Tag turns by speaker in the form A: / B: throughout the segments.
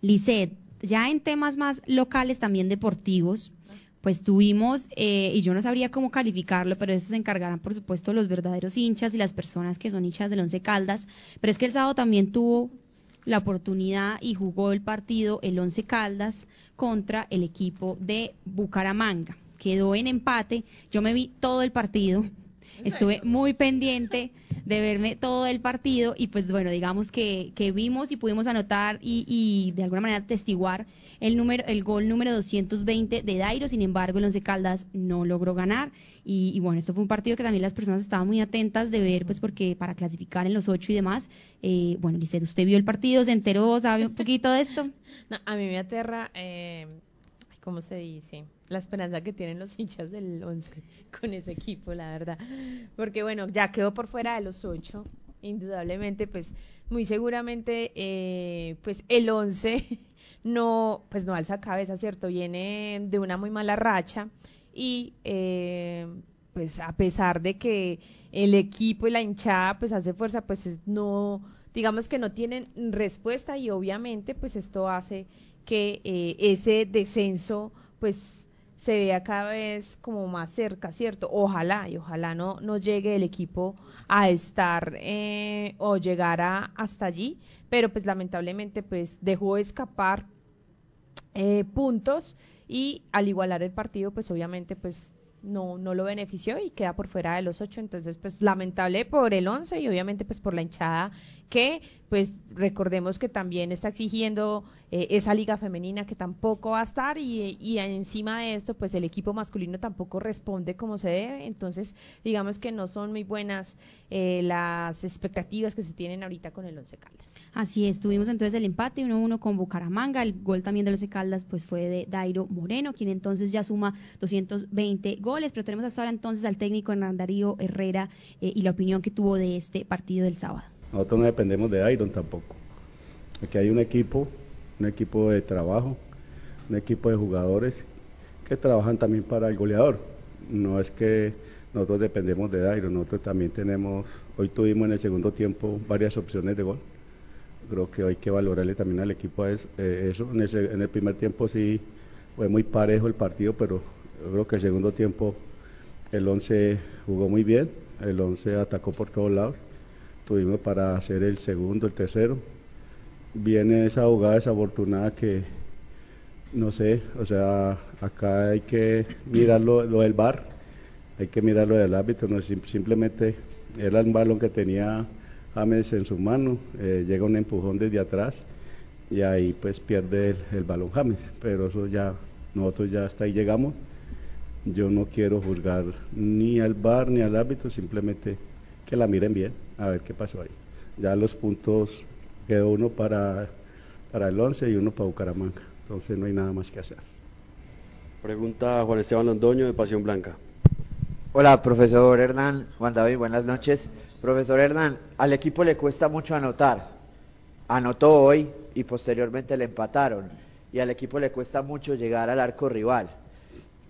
A: Lisset, ya en temas más locales, también deportivos, pues tuvimos, eh, y yo no sabría cómo calificarlo, pero eso se encargarán, por supuesto, los verdaderos hinchas y las personas que son hinchas del Once Caldas. Pero es que el sábado también tuvo la oportunidad y jugó el partido el Once Caldas contra el equipo de Bucaramanga. Quedó en empate. Yo me vi todo el partido. Estuve muy pendiente de verme todo el partido y pues bueno, digamos que, que vimos y pudimos anotar y, y de alguna manera testiguar el, número, el gol número 220 de Dairo, sin embargo el Once Caldas no logró ganar y, bueno, esto fue un partido que también las personas estaban muy atentas de ver, pues porque para clasificar en los ocho y demás, eh, bueno, Lisset, usted vio el partido, se enteró, sabe un poquito de esto.
B: No, a mí me aterra, eh, ¿cómo se dice? La esperanza que tienen los hinchas del once con ese equipo, la verdad. Porque bueno, ya quedó por fuera de los ocho, indudablemente, pues muy seguramente, eh, pues el once no, pues no alza cabeza, ¿cierto? Viene de una muy mala racha y eh, pues a pesar de que el equipo y la hinchada pues hace fuerza, pues no, digamos que no tienen respuesta y obviamente pues esto hace que eh, ese descenso pues se vea cada vez como más cerca, ¿cierto? Ojalá y ojalá no, no llegue el equipo a estar eh, o llegara hasta allí, pero pues lamentablemente pues dejó escapar eh, puntos y al igualar el partido pues obviamente pues no, no lo benefició y queda por fuera de los ocho. Entonces, pues lamentable por el once y obviamente pues por la hinchada que pues recordemos que también está exigiendo eh, esa liga femenina que tampoco va a estar y, y, encima de esto pues el equipo masculino tampoco responde como se debe entonces digamos que no son muy buenas eh, las expectativas que se tienen ahorita con el Once Caldas.
A: Así es, tuvimos entonces el empate 1-1 con Bucaramanga, el gol también del Once Caldas pues fue de Dairo Moreno, quien entonces ya suma 220 goles, pero tenemos hasta ahora entonces al técnico Hernán Darío Herrera eh, y la opinión que tuvo de este partido del sábado.
C: Nosotros no dependemos de Iron tampoco. Aquí hay un equipo, un equipo de trabajo, un equipo de jugadores que trabajan también para el goleador. No es que nosotros dependemos de Iron, nosotros también tenemos, hoy tuvimos en el segundo tiempo varias opciones de gol. Creo que hay que valorarle también al equipo eso. Eh, en, el primer tiempo sí fue muy parejo el partido, pero yo creo que el segundo tiempo el 11 jugó muy bien, el 11 atacó por todos lados tuvimos para hacer el segundo, el tercero. Viene esa jugada desafortunada que, no sé, o sea, acá hay que mirar lo, del bar, hay que mirar lo del árbitro, no simplemente era un balón que tenía James en su mano, eh, llega un empujón desde atrás y ahí pues pierde el, el, balón James, pero eso ya, nosotros ya hasta ahí llegamos. Yo no quiero juzgar ni al bar ni al árbitro, simplemente que la miren bien, a ver qué pasó ahí. Ya los puntos quedó uno para, para el 11 y uno para Bucaramanga, entonces no hay nada más que hacer.
D: Pregunta Juan Esteban Londoño de Pasión Blanca.
E: Hola, profesor Hernán, Juan David, buenas noches. Profesor Hernán, al equipo le cuesta mucho anotar. Anotó hoy y posteriormente le empataron. Y al equipo le cuesta mucho llegar al arco rival.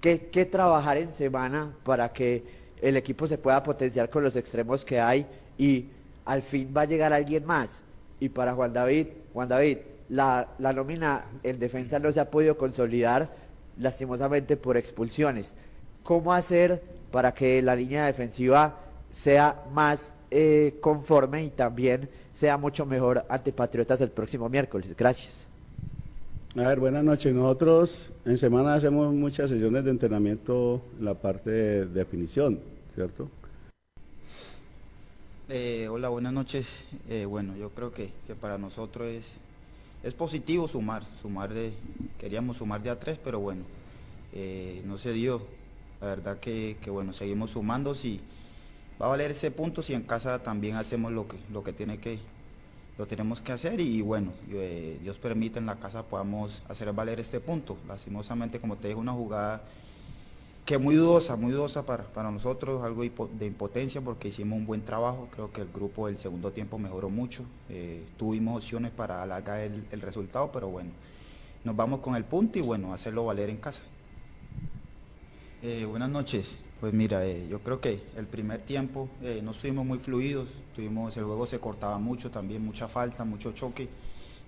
E: ¿Qué, qué trabajar en semana para que el equipo se pueda potenciar con los extremos que hay y al fin va a llegar alguien más. Y para Juan David, Juan David, la, la nómina en defensa no se ha podido consolidar lastimosamente por expulsiones. ¿Cómo hacer para que la línea defensiva sea más eh, conforme y también sea mucho mejor ante Patriotas el próximo miércoles? Gracias.
C: A ver, buenas noches. Nosotros en semana hacemos muchas sesiones de entrenamiento en la parte de definición, ¿cierto?
F: Eh, hola, buenas noches. Eh, bueno, yo creo que, para nosotros es, es positivo sumar. sumar queríamos sumar de a tres, pero bueno, eh, no se dio. La verdad que, bueno, seguimos sumando. Si va a valer ese punto, si en casa también hacemos lo que, lo que tiene que, lo tenemos que hacer y bueno, eh, Dios permite en la casa podamos hacer valer este punto. Lastimosamente, como te digo, una jugada que muy dudosa, muy dudosa para, para nosotros, algo de impotencia porque hicimos un buen trabajo, creo que el grupo del segundo tiempo mejoró mucho, eh, tuvimos opciones para alargar el, el resultado, pero bueno, nos vamos con el punto y bueno, hacerlo valer en casa. Eh, buenas noches. Pues mira, eh, yo creo que el primer tiempo no estuvimos muy fluidos, tuvimos, el juego se cortaba mucho, también mucha falta, mucho choque.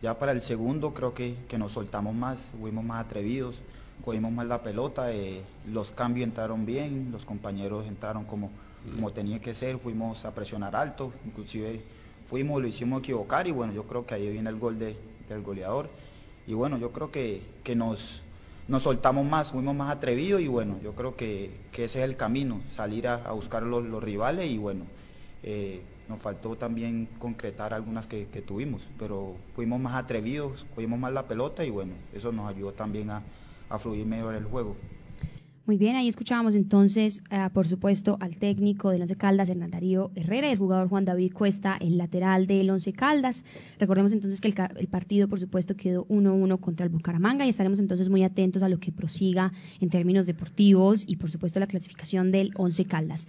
F: Ya para el segundo creo que, que nos soltamos más, fuimos más atrevidos, cogimos más la pelota, eh, los cambios entraron bien, los compañeros entraron como, como tenía que ser, fuimos a presionar alto, inclusive fuimos, lo hicimos equivocar y bueno, yo creo que ahí viene el gol de, del goleador. Y bueno, yo creo que, que nos, nos soltamos más, fuimos más atrevidos y bueno, yo creo que, que ese es el camino, salir a, a buscar los, los, rivales y bueno, eh, nos faltó también concretar algunas que, que, tuvimos, pero fuimos más atrevidos, cogimos más la pelota y bueno, eso nos ayudó también a, a fluir mejor el juego.
A: Muy bien, ahí escuchábamos entonces, uh, por supuesto, al técnico del Once Caldas, Hernán Darío Herrera, y el jugador Juan David Cuesta, el lateral del Once Caldas. Recordemos entonces que el, el partido, por supuesto, quedó 1-1 contra el Bucaramanga y estaremos entonces muy atentos a lo que prosiga en términos deportivos y, por supuesto, la clasificación del Once Caldas.